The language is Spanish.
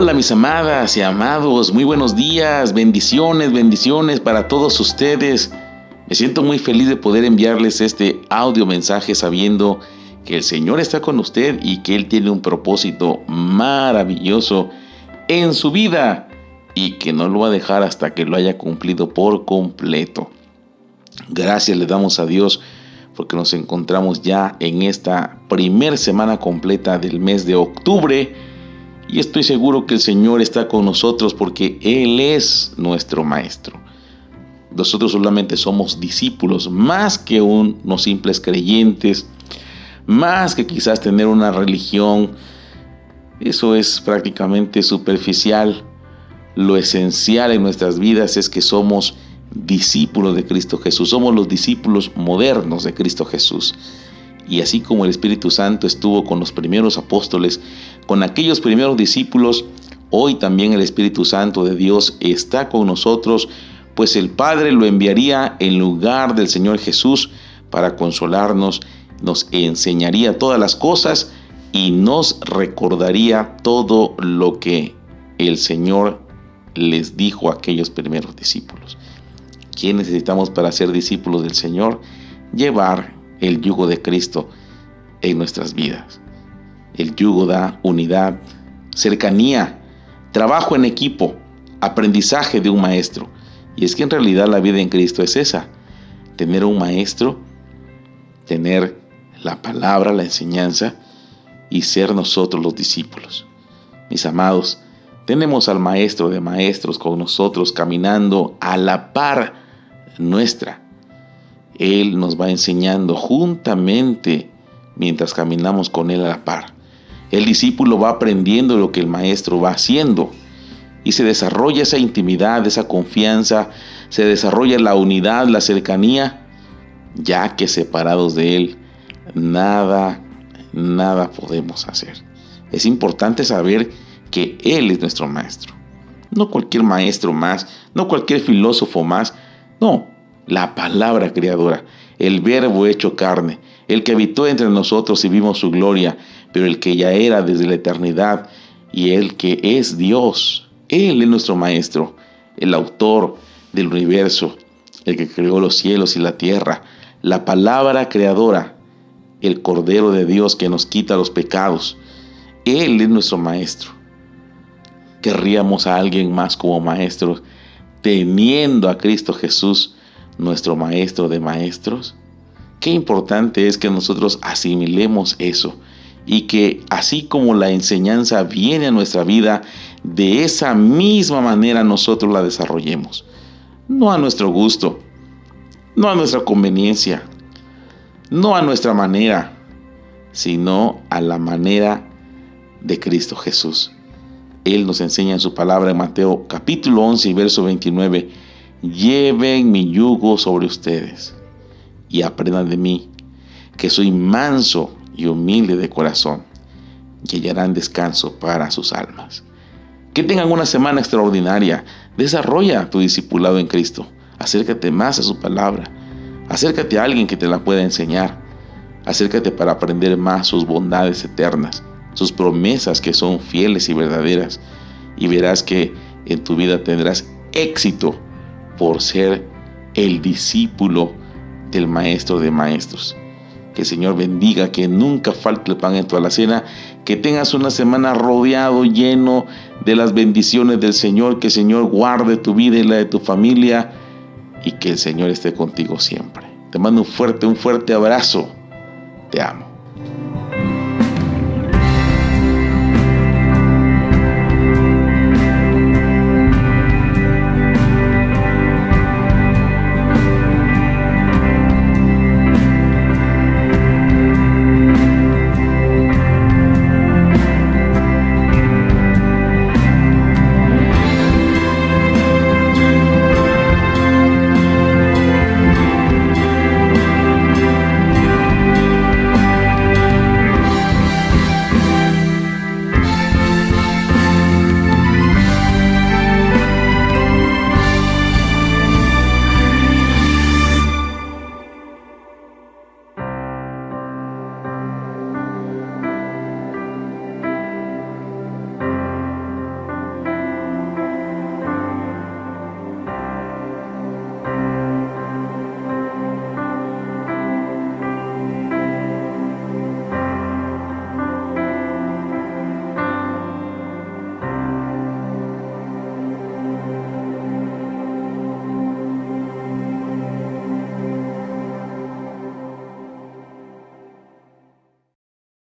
Hola mis amadas y amados, muy buenos días, bendiciones, bendiciones para todos ustedes. Me siento muy feliz de poder enviarles este audio mensaje sabiendo que el Señor está con usted y que Él tiene un propósito maravilloso en su vida y que no lo va a dejar hasta que lo haya cumplido por completo. Gracias le damos a Dios porque nos encontramos ya en esta primer semana completa del mes de octubre y estoy seguro que el Señor está con nosotros porque Él es nuestro Maestro. Nosotros solamente somos discípulos, más que unos simples creyentes, más que quizás tener una religión. Eso es prácticamente superficial. Lo esencial en nuestras vidas es que somos discípulos de Cristo Jesús. Somos los discípulos modernos de Cristo Jesús. Y así como el Espíritu Santo estuvo con los primeros apóstoles, con aquellos primeros discípulos, hoy también el Espíritu Santo de Dios está con nosotros, pues el Padre lo enviaría en lugar del Señor Jesús para consolarnos, nos enseñaría todas las cosas y nos recordaría todo lo que el Señor les dijo a aquellos primeros discípulos. ¿Qué necesitamos para ser discípulos del Señor? Llevar el yugo de Cristo en nuestras vidas. El yugo da unidad, cercanía, trabajo en equipo, aprendizaje de un maestro. Y es que en realidad la vida en Cristo es esa, tener un maestro, tener la palabra, la enseñanza y ser nosotros los discípulos. Mis amados, tenemos al maestro de maestros con nosotros caminando a la par nuestra él nos va enseñando juntamente mientras caminamos con Él a la par. El discípulo va aprendiendo lo que el maestro va haciendo y se desarrolla esa intimidad, esa confianza, se desarrolla la unidad, la cercanía, ya que separados de Él, nada, nada podemos hacer. Es importante saber que Él es nuestro maestro. No cualquier maestro más, no cualquier filósofo más, no, la palabra creadora, el verbo hecho carne, el que habitó entre nosotros y vimos su gloria, pero el que ya era desde la eternidad y el que es Dios. Él es nuestro Maestro, el autor del universo, el que creó los cielos y la tierra, la palabra creadora, el Cordero de Dios que nos quita los pecados. Él es nuestro Maestro. Querríamos a alguien más como Maestro, teniendo a Cristo Jesús nuestro maestro de maestros? Qué importante es que nosotros asimilemos eso y que así como la enseñanza viene a nuestra vida, de esa misma manera nosotros la desarrollemos. No a nuestro gusto, no a nuestra conveniencia, no a nuestra manera, sino a la manera de Cristo Jesús. Él nos enseña en su palabra en Mateo capítulo 11 y verso 29 lleven mi yugo sobre ustedes y aprendan de mí, que soy manso y humilde de corazón, y hallarán descanso para sus almas. Que tengan una semana extraordinaria. Desarrolla tu discipulado en Cristo. Acércate más a su palabra. Acércate a alguien que te la pueda enseñar. Acércate para aprender más sus bondades eternas, sus promesas que son fieles y verdaderas. Y verás que en tu vida tendrás éxito por ser el discípulo del Maestro de Maestros. Que el Señor bendiga, que nunca falte el pan en tu alacena, que tengas una semana rodeado, lleno de las bendiciones del Señor, que el Señor guarde tu vida y la de tu familia y que el Señor esté contigo siempre. Te mando un fuerte, un fuerte abrazo. Te amo.